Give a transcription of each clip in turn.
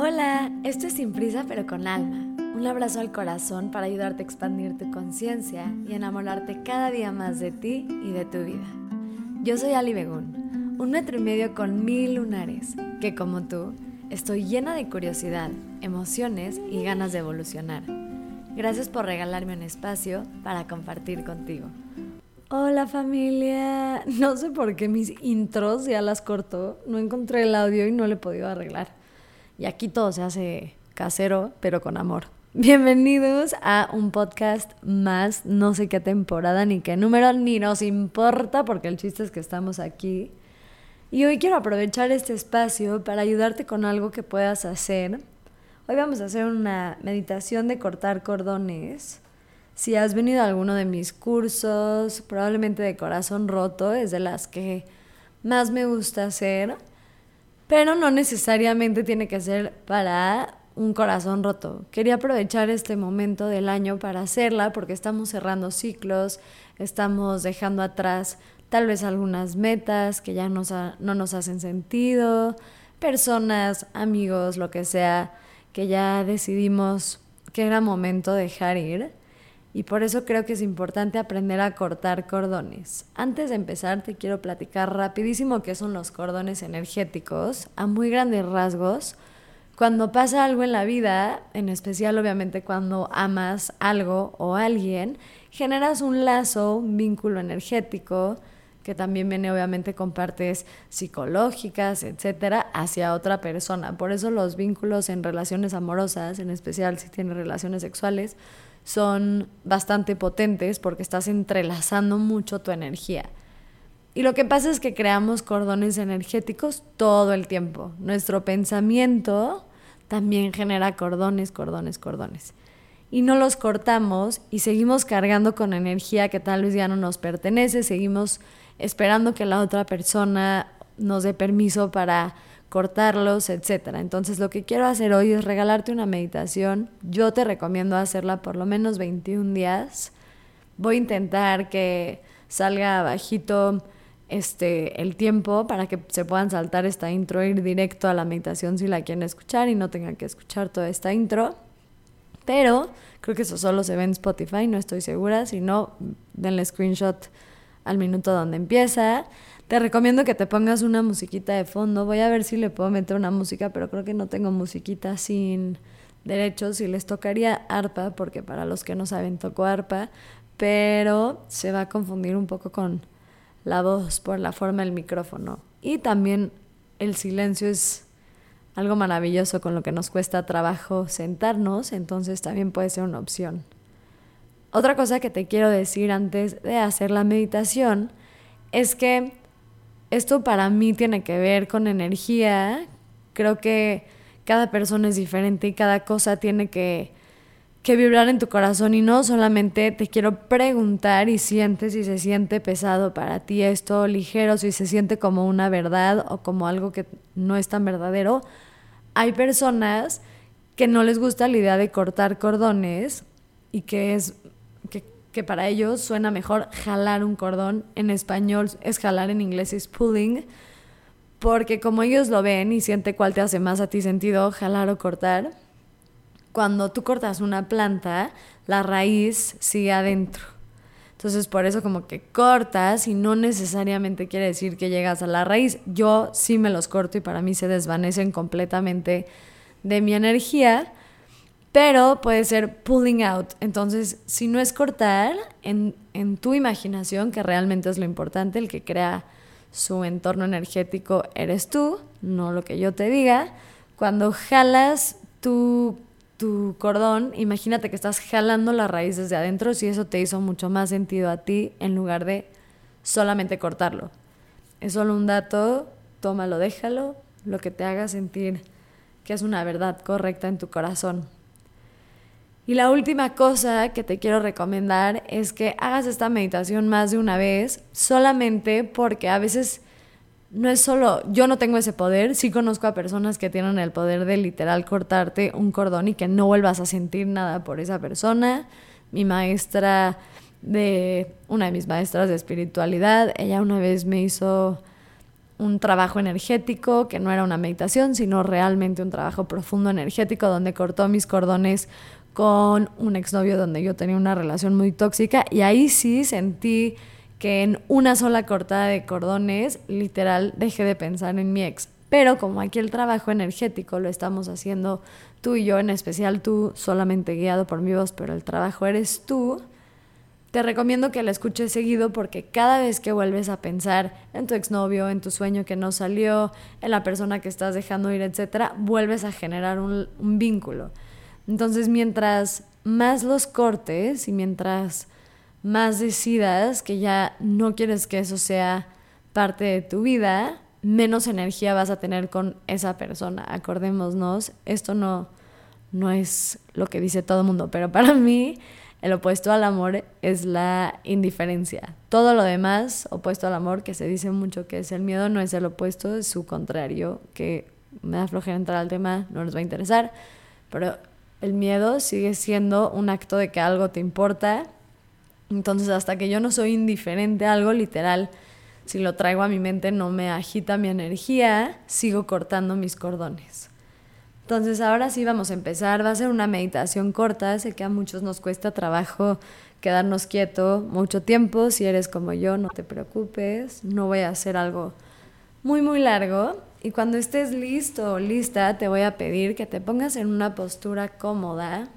Hola, esto es Sin Prisa pero con Alma. Un abrazo al corazón para ayudarte a expandir tu conciencia y enamorarte cada día más de ti y de tu vida. Yo soy Ali Begún, un metro y medio con mil lunares, que como tú, estoy llena de curiosidad, emociones y ganas de evolucionar. Gracias por regalarme un espacio para compartir contigo. Hola familia, no sé por qué mis intros ya las corto, no encontré el audio y no le he podido arreglar. Y aquí todo se hace casero, pero con amor. Bienvenidos a un podcast más, no sé qué temporada ni qué número, ni nos importa porque el chiste es que estamos aquí. Y hoy quiero aprovechar este espacio para ayudarte con algo que puedas hacer. Hoy vamos a hacer una meditación de cortar cordones. Si has venido a alguno de mis cursos, probablemente de corazón roto, es de las que más me gusta hacer pero no necesariamente tiene que ser para un corazón roto. Quería aprovechar este momento del año para hacerla porque estamos cerrando ciclos, estamos dejando atrás tal vez algunas metas que ya no nos hacen sentido, personas, amigos, lo que sea, que ya decidimos que era momento de dejar ir y por eso creo que es importante aprender a cortar cordones. Antes de empezar te quiero platicar rapidísimo qué son los cordones energéticos, a muy grandes rasgos. Cuando pasa algo en la vida, en especial obviamente cuando amas algo o alguien, generas un lazo, un vínculo energético, que también viene obviamente con partes psicológicas, etcétera, hacia otra persona. Por eso los vínculos en relaciones amorosas, en especial si tienes relaciones sexuales, son bastante potentes porque estás entrelazando mucho tu energía. Y lo que pasa es que creamos cordones energéticos todo el tiempo. Nuestro pensamiento también genera cordones, cordones, cordones. Y no los cortamos y seguimos cargando con energía que tal vez ya no nos pertenece, seguimos esperando que la otra persona nos dé permiso para cortarlos, etcétera. Entonces, lo que quiero hacer hoy es regalarte una meditación. Yo te recomiendo hacerla por lo menos 21 días. Voy a intentar que salga bajito este el tiempo para que se puedan saltar esta intro ir directo a la meditación si la quieren escuchar y no tengan que escuchar toda esta intro. Pero creo que eso solo se ve en Spotify, no estoy segura, si no denle screenshot al minuto donde empieza. Te recomiendo que te pongas una musiquita de fondo. Voy a ver si le puedo meter una música, pero creo que no tengo musiquita sin derechos. Y les tocaría arpa, porque para los que no saben, toco arpa, pero se va a confundir un poco con la voz por la forma del micrófono. Y también el silencio es algo maravilloso con lo que nos cuesta trabajo sentarnos, entonces también puede ser una opción. Otra cosa que te quiero decir antes de hacer la meditación es que esto para mí tiene que ver con energía. Creo que cada persona es diferente y cada cosa tiene que, que vibrar en tu corazón y no solamente te quiero preguntar y sientes si se siente pesado para ti esto, ligero, si se siente como una verdad o como algo que no es tan verdadero. Hay personas que no les gusta la idea de cortar cordones y que es que para ellos suena mejor jalar un cordón. En español es jalar, en inglés es pulling. Porque como ellos lo ven y siente cuál te hace más a ti sentido, jalar o cortar, cuando tú cortas una planta, la raíz sigue adentro. Entonces por eso como que cortas y no necesariamente quiere decir que llegas a la raíz. Yo sí me los corto y para mí se desvanecen completamente de mi energía pero puede ser pulling out. Entonces, si no es cortar, en, en, tu imaginación, que realmente es lo importante, el que crea su entorno energético eres tú, no lo que yo te diga. Cuando jalas tu, tu cordón, imagínate que estás jalando las raíces de adentro, si eso te hizo mucho más sentido a ti en lugar de solamente cortarlo. Es solo un dato, tómalo, déjalo, lo que te haga sentir que es una verdad correcta en tu corazón. Y la última cosa que te quiero recomendar es que hagas esta meditación más de una vez, solamente porque a veces no es solo, yo no tengo ese poder, sí conozco a personas que tienen el poder de literal cortarte un cordón y que no vuelvas a sentir nada por esa persona. Mi maestra de, una de mis maestras de espiritualidad, ella una vez me hizo un trabajo energético, que no era una meditación, sino realmente un trabajo profundo energético donde cortó mis cordones con un exnovio donde yo tenía una relación muy tóxica y ahí sí sentí que en una sola cortada de cordones, literal, dejé de pensar en mi ex. Pero como aquí el trabajo energético lo estamos haciendo tú y yo, en especial tú, solamente guiado por mi voz, pero el trabajo eres tú, te recomiendo que la escuches seguido porque cada vez que vuelves a pensar en tu exnovio, en tu sueño que no salió, en la persona que estás dejando ir, etcétera, vuelves a generar un, un vínculo. Entonces, mientras más los cortes y mientras más decidas que ya no quieres que eso sea parte de tu vida, menos energía vas a tener con esa persona. Acordémonos, esto no, no es lo que dice todo el mundo, pero para mí el opuesto al amor es la indiferencia. Todo lo demás, opuesto al amor, que se dice mucho que es el miedo, no es el opuesto, es su contrario, que me da flojera entrar al tema, no nos va a interesar, pero el miedo sigue siendo un acto de que algo te importa. Entonces, hasta que yo no soy indiferente a algo, literal, si lo traigo a mi mente no me agita mi energía, sigo cortando mis cordones. Entonces ahora sí vamos a empezar, va a ser una meditación corta, sé que a muchos nos cuesta trabajo quedarnos quieto mucho tiempo, si eres como yo no te preocupes, no voy a hacer algo muy muy largo. Y cuando estés listo o lista te voy a pedir que te pongas en una postura cómoda,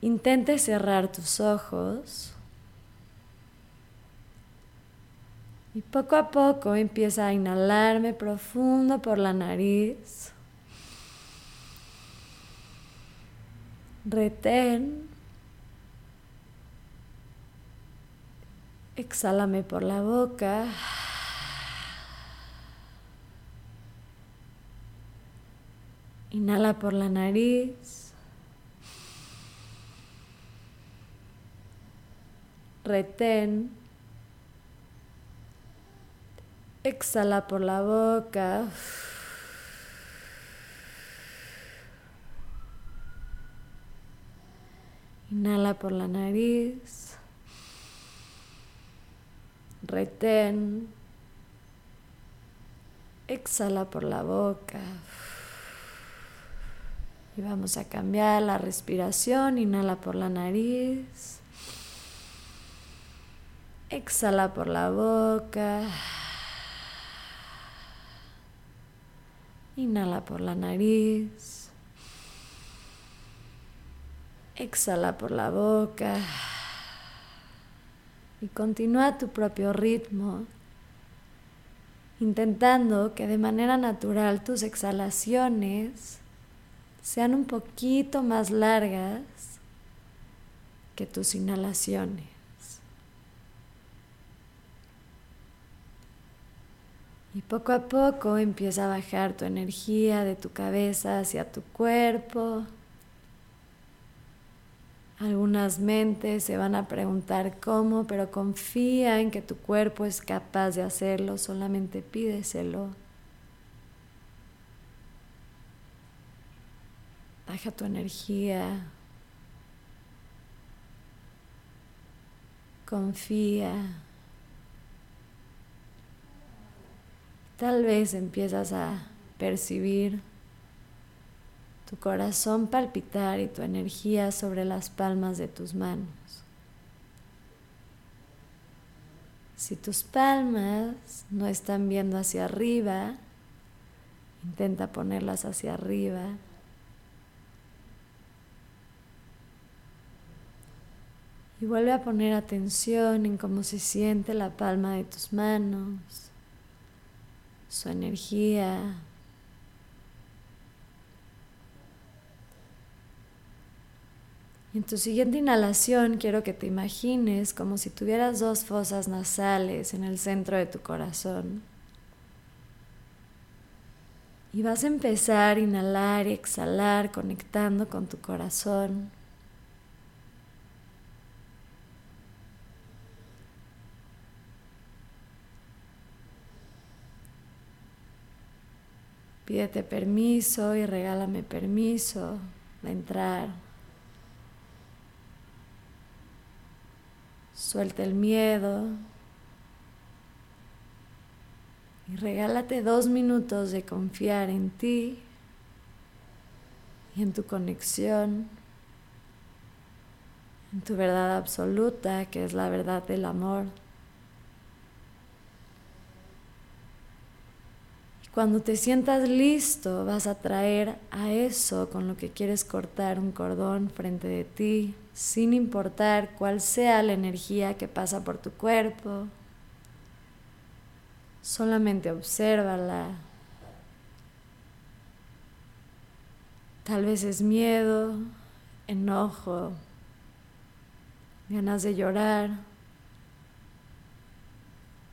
intente cerrar tus ojos Y poco a poco empieza a inhalarme profundo por la nariz. Retén. Exhálame por la boca. Inhala por la nariz. Retén. Exhala por la boca. Inhala por la nariz. Retén. Exhala por la boca. Y vamos a cambiar la respiración. Inhala por la nariz. Exhala por la boca. Inhala por la nariz. Exhala por la boca. Y continúa tu propio ritmo, intentando que de manera natural tus exhalaciones sean un poquito más largas que tus inhalaciones. Y poco a poco empieza a bajar tu energía de tu cabeza hacia tu cuerpo. Algunas mentes se van a preguntar cómo, pero confía en que tu cuerpo es capaz de hacerlo, solamente pídeselo. Baja tu energía. Confía. Tal vez empiezas a percibir tu corazón palpitar y tu energía sobre las palmas de tus manos. Si tus palmas no están viendo hacia arriba, intenta ponerlas hacia arriba. Y vuelve a poner atención en cómo se siente la palma de tus manos su energía. en tu siguiente inhalación quiero que te imagines como si tuvieras dos fosas nasales en el centro de tu corazón. Y vas a empezar a inhalar y exhalar conectando con tu corazón. Pídete permiso y regálame permiso de entrar. Suelta el miedo. Y regálate dos minutos de confiar en ti y en tu conexión, en tu verdad absoluta, que es la verdad del amor. Cuando te sientas listo, vas a traer a eso con lo que quieres cortar un cordón frente de ti, sin importar cuál sea la energía que pasa por tu cuerpo. Solamente obsérvala. Tal vez es miedo, enojo, ganas de llorar.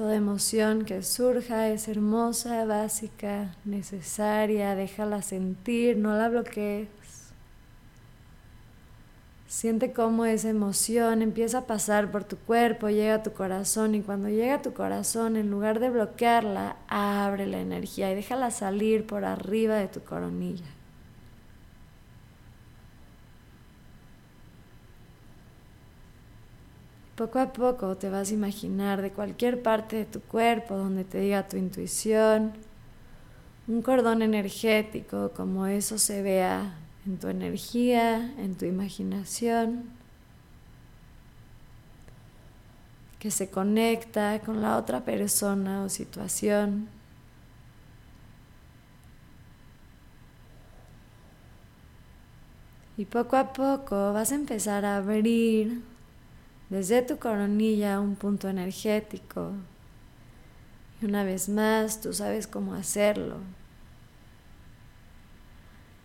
Toda emoción que surja es hermosa, básica, necesaria, déjala sentir, no la bloquees. Siente cómo esa emoción empieza a pasar por tu cuerpo, llega a tu corazón y cuando llega a tu corazón, en lugar de bloquearla, abre la energía y déjala salir por arriba de tu coronilla. Poco a poco te vas a imaginar de cualquier parte de tu cuerpo donde te diga tu intuición, un cordón energético como eso se vea en tu energía, en tu imaginación, que se conecta con la otra persona o situación. Y poco a poco vas a empezar a abrir desde tu coronilla un punto energético. Y una vez más, tú sabes cómo hacerlo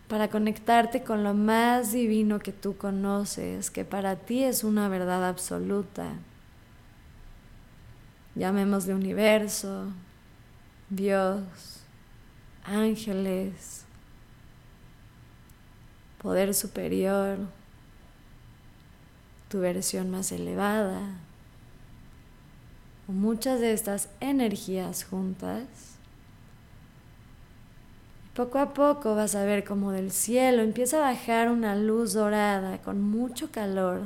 para conectarte con lo más divino que tú conoces, que para ti es una verdad absoluta. Llamémosle universo, Dios, ángeles, poder superior, tu versión más elevada, muchas de estas energías juntas poco a poco vas a ver como del cielo empieza a bajar una luz dorada con mucho calor.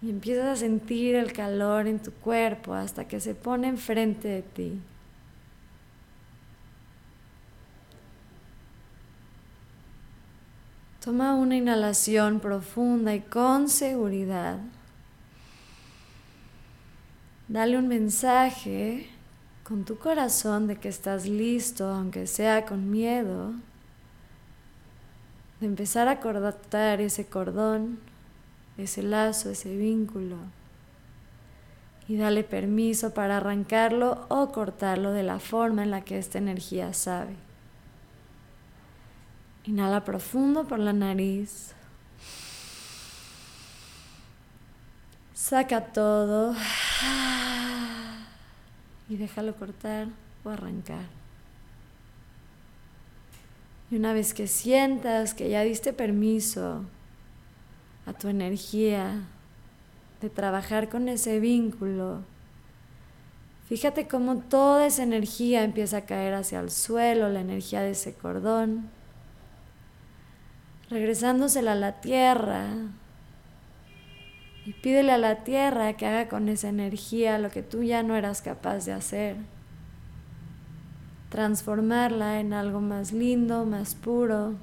Y empiezas a sentir el calor en tu cuerpo hasta que se pone enfrente de ti. Toma una inhalación profunda y con seguridad. Dale un mensaje con tu corazón de que estás listo, aunque sea con miedo, de empezar a cortar ese cordón, ese lazo, ese vínculo, y dale permiso para arrancarlo o cortarlo de la forma en la que esta energía sabe. Inhala profundo por la nariz. Saca todo y déjalo cortar o arrancar. Y una vez que sientas que ya diste permiso a tu energía de trabajar con ese vínculo, fíjate cómo toda esa energía empieza a caer hacia el suelo, la energía de ese cordón, regresándosela a la tierra, y pídele a la tierra que haga con esa energía lo que tú ya no eras capaz de hacer. Transformarla en algo más lindo, más puro.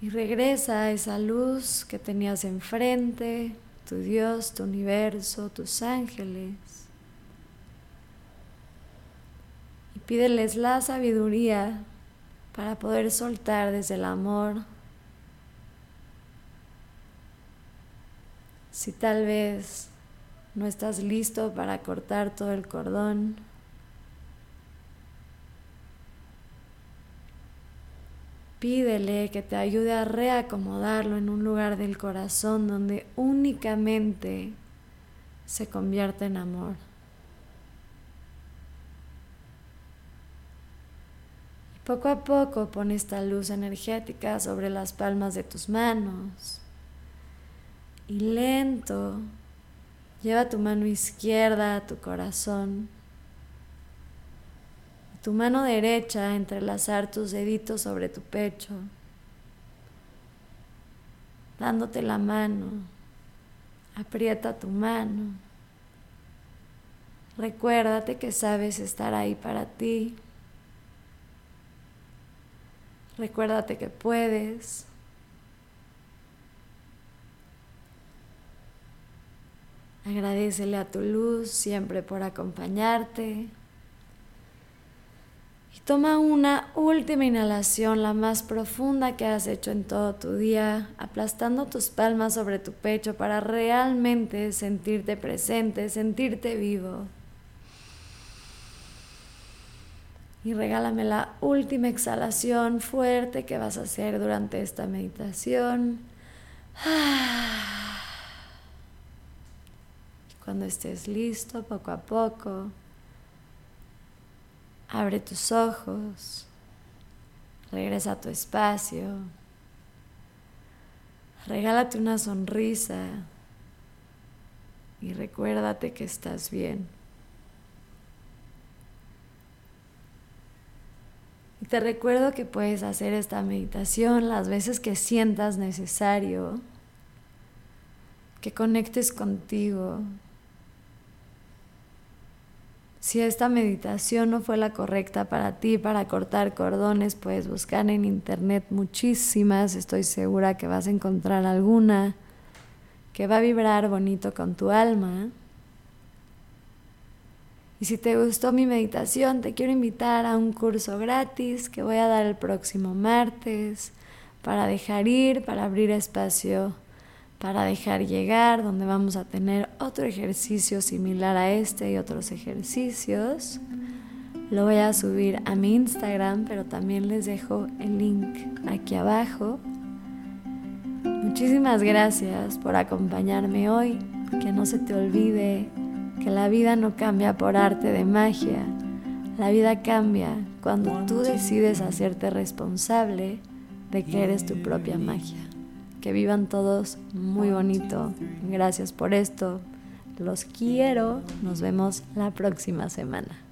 Y regresa a esa luz que tenías enfrente, tu Dios, tu universo, tus ángeles. Pídeles la sabiduría para poder soltar desde el amor. Si tal vez no estás listo para cortar todo el cordón, pídele que te ayude a reacomodarlo en un lugar del corazón donde únicamente se convierte en amor. Poco a poco pon esta luz energética sobre las palmas de tus manos y lento lleva tu mano izquierda a tu corazón, tu mano derecha entrelazar tus deditos sobre tu pecho dándote la mano. Aprieta tu mano. Recuérdate que sabes estar ahí para ti. Recuérdate que puedes. Agradecele a tu luz siempre por acompañarte. Y toma una última inhalación, la más profunda que has hecho en todo tu día, aplastando tus palmas sobre tu pecho para realmente sentirte presente, sentirte vivo. Y regálame la última exhalación fuerte que vas a hacer durante esta meditación. Cuando estés listo, poco a poco, abre tus ojos, regresa a tu espacio, regálate una sonrisa y recuérdate que estás bien. Te recuerdo que puedes hacer esta meditación las veces que sientas necesario, que conectes contigo. Si esta meditación no fue la correcta para ti, para cortar cordones, puedes buscar en internet muchísimas, estoy segura que vas a encontrar alguna que va a vibrar bonito con tu alma. Y si te gustó mi meditación, te quiero invitar a un curso gratis que voy a dar el próximo martes para dejar ir, para abrir espacio, para dejar llegar, donde vamos a tener otro ejercicio similar a este y otros ejercicios. Lo voy a subir a mi Instagram, pero también les dejo el link aquí abajo. Muchísimas gracias por acompañarme hoy. Que no se te olvide que la vida no cambia por arte de magia. La vida cambia cuando tú decides hacerte responsable de que eres tu propia magia. Que vivan todos muy bonito. Gracias por esto. Los quiero. Nos vemos la próxima semana.